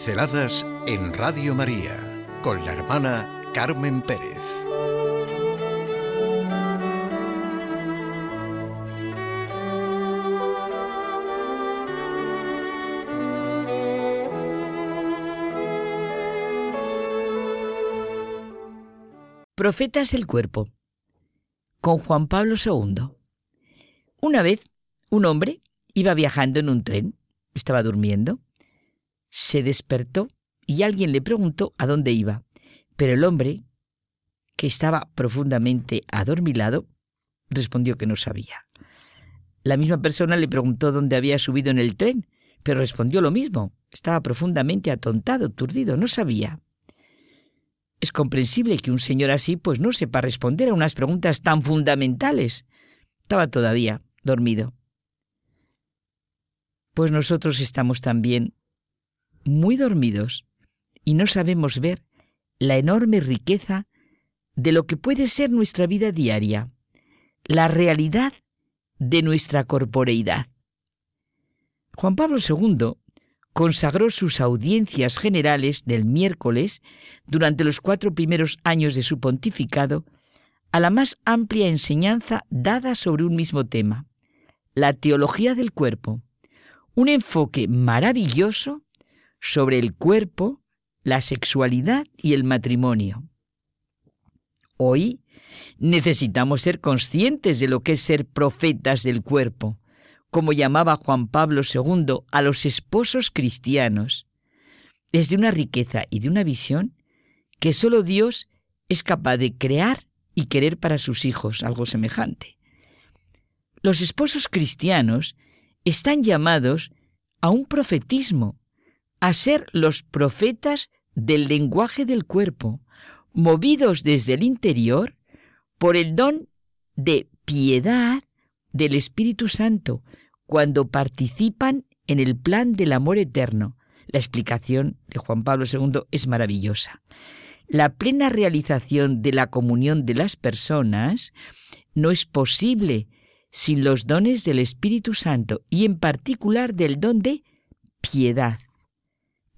Pinceladas en Radio María con la hermana Carmen Pérez. Profetas del cuerpo con Juan Pablo II. Una vez, un hombre iba viajando en un tren, estaba durmiendo, se despertó y alguien le preguntó a dónde iba, pero el hombre, que estaba profundamente adormilado, respondió que no sabía. La misma persona le preguntó dónde había subido en el tren, pero respondió lo mismo. Estaba profundamente atontado, turdido, no sabía. Es comprensible que un señor así pues no sepa responder a unas preguntas tan fundamentales. Estaba todavía dormido. Pues nosotros estamos también muy dormidos y no sabemos ver la enorme riqueza de lo que puede ser nuestra vida diaria, la realidad de nuestra corporeidad. Juan Pablo II consagró sus audiencias generales del miércoles durante los cuatro primeros años de su pontificado a la más amplia enseñanza dada sobre un mismo tema, la teología del cuerpo, un enfoque maravilloso sobre el cuerpo, la sexualidad y el matrimonio. Hoy necesitamos ser conscientes de lo que es ser profetas del cuerpo, como llamaba Juan Pablo II a los esposos cristianos. Es de una riqueza y de una visión que solo Dios es capaz de crear y querer para sus hijos algo semejante. Los esposos cristianos están llamados a un profetismo, a ser los profetas del lenguaje del cuerpo, movidos desde el interior por el don de piedad del Espíritu Santo, cuando participan en el plan del amor eterno. La explicación de Juan Pablo II es maravillosa. La plena realización de la comunión de las personas no es posible sin los dones del Espíritu Santo y en particular del don de piedad.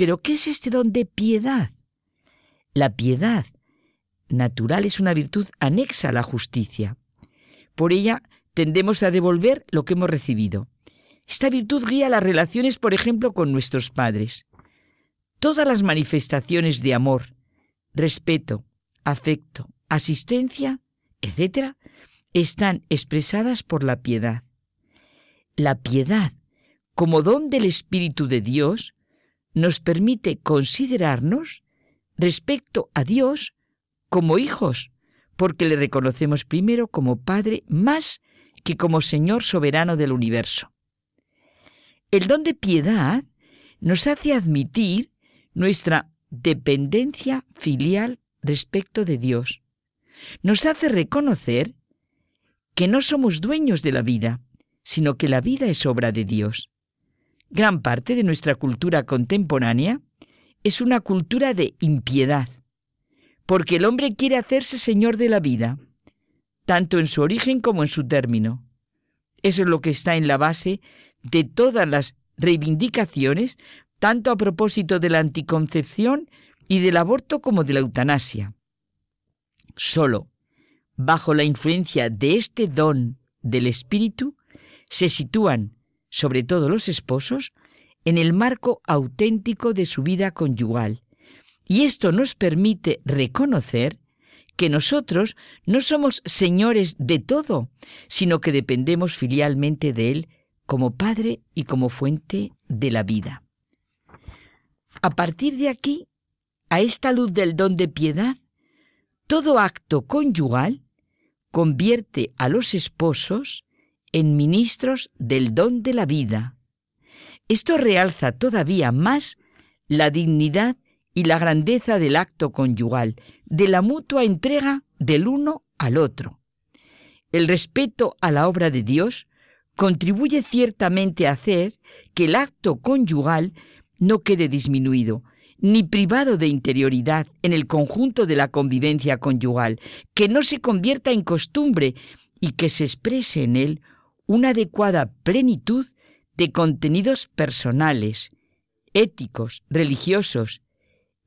Pero ¿qué es este don de piedad? La piedad natural es una virtud anexa a la justicia. Por ella tendemos a devolver lo que hemos recibido. Esta virtud guía las relaciones, por ejemplo, con nuestros padres. Todas las manifestaciones de amor, respeto, afecto, asistencia, etc., están expresadas por la piedad. La piedad, como don del Espíritu de Dios, nos permite considerarnos respecto a Dios como hijos, porque le reconocemos primero como Padre más que como Señor soberano del universo. El don de piedad nos hace admitir nuestra dependencia filial respecto de Dios. Nos hace reconocer que no somos dueños de la vida, sino que la vida es obra de Dios. Gran parte de nuestra cultura contemporánea es una cultura de impiedad, porque el hombre quiere hacerse señor de la vida, tanto en su origen como en su término. Eso es lo que está en la base de todas las reivindicaciones, tanto a propósito de la anticoncepción y del aborto como de la eutanasia. Solo bajo la influencia de este don del espíritu se sitúan sobre todo los esposos, en el marco auténtico de su vida conyugal. Y esto nos permite reconocer que nosotros no somos señores de todo, sino que dependemos filialmente de Él como Padre y como fuente de la vida. A partir de aquí, a esta luz del don de piedad, todo acto conyugal convierte a los esposos en ministros del don de la vida. Esto realza todavía más la dignidad y la grandeza del acto conyugal, de la mutua entrega del uno al otro. El respeto a la obra de Dios contribuye ciertamente a hacer que el acto conyugal no quede disminuido, ni privado de interioridad en el conjunto de la convivencia conyugal, que no se convierta en costumbre y que se exprese en él una adecuada plenitud de contenidos personales, éticos, religiosos,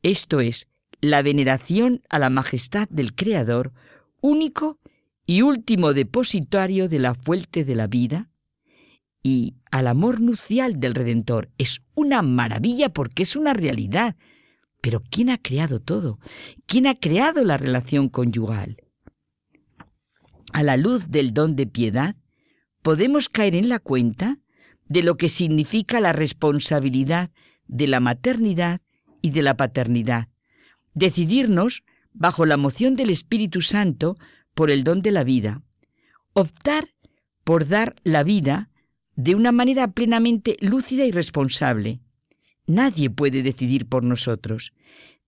esto es, la veneración a la majestad del Creador, único y último depositario de la fuente de la vida, y al amor nupcial del Redentor. Es una maravilla porque es una realidad. Pero ¿quién ha creado todo? ¿Quién ha creado la relación conyugal? A la luz del don de piedad, podemos caer en la cuenta de lo que significa la responsabilidad de la maternidad y de la paternidad. Decidirnos, bajo la moción del Espíritu Santo, por el don de la vida. Optar por dar la vida de una manera plenamente lúcida y responsable. Nadie puede decidir por nosotros.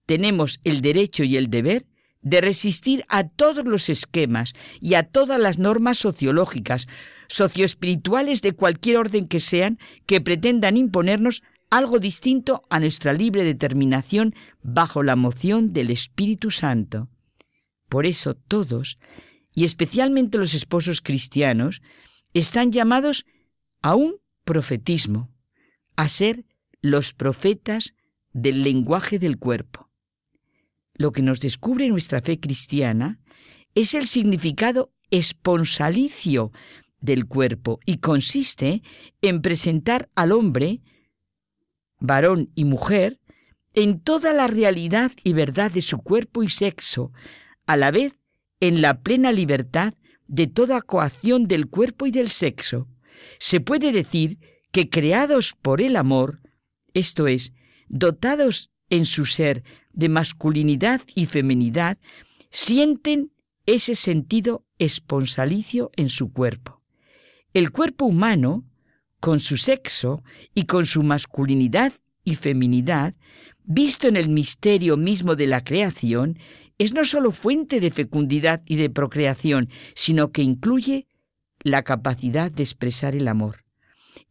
Tenemos el derecho y el deber de resistir a todos los esquemas y a todas las normas sociológicas, socioespirituales de cualquier orden que sean, que pretendan imponernos algo distinto a nuestra libre determinación bajo la moción del Espíritu Santo. Por eso todos, y especialmente los esposos cristianos, están llamados a un profetismo, a ser los profetas del lenguaje del cuerpo. Lo que nos descubre nuestra fe cristiana es el significado esponsalicio del cuerpo y consiste en presentar al hombre, varón y mujer, en toda la realidad y verdad de su cuerpo y sexo, a la vez en la plena libertad de toda coacción del cuerpo y del sexo. Se puede decir que creados por el amor, esto es, dotados en su ser de masculinidad y feminidad, sienten ese sentido esponsalicio en su cuerpo. El cuerpo humano, con su sexo y con su masculinidad y feminidad, visto en el misterio mismo de la creación, es no sólo fuente de fecundidad y de procreación, sino que incluye la capacidad de expresar el amor.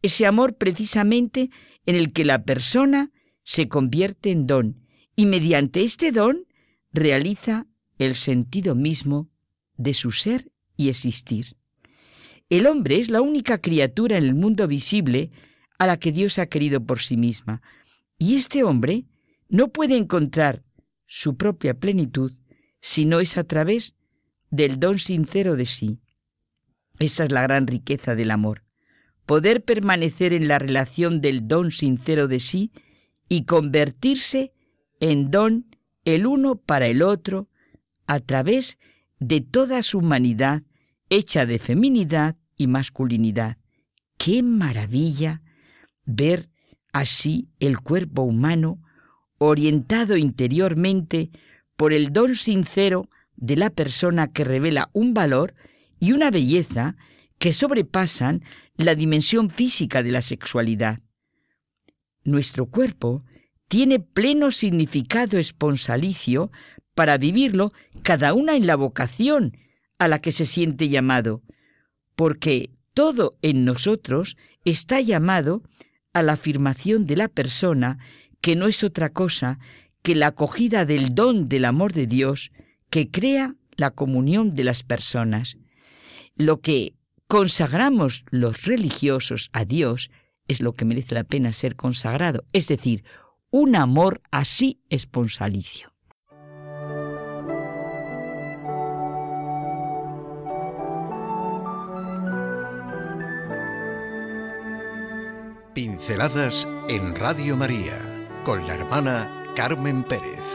Ese amor precisamente en el que la persona se convierte en don y mediante este don realiza el sentido mismo de su ser y existir. El hombre es la única criatura en el mundo visible a la que Dios ha querido por sí misma, y este hombre no puede encontrar su propia plenitud si no es a través del don sincero de sí. Esa es la gran riqueza del amor, poder permanecer en la relación del don sincero de sí y convertirse en don el uno para el otro a través de toda su humanidad hecha de feminidad y masculinidad. ¡Qué maravilla ver así el cuerpo humano orientado interiormente por el don sincero de la persona que revela un valor y una belleza que sobrepasan la dimensión física de la sexualidad. Nuestro cuerpo tiene pleno significado esponsalicio para vivirlo cada una en la vocación a la que se siente llamado, porque todo en nosotros está llamado a la afirmación de la persona que no es otra cosa que la acogida del don del amor de Dios que crea la comunión de las personas. Lo que consagramos los religiosos a Dios es lo que merece la pena ser consagrado, es decir, un amor así esponsalicio. Pinceladas en Radio María con la hermana Carmen Pérez.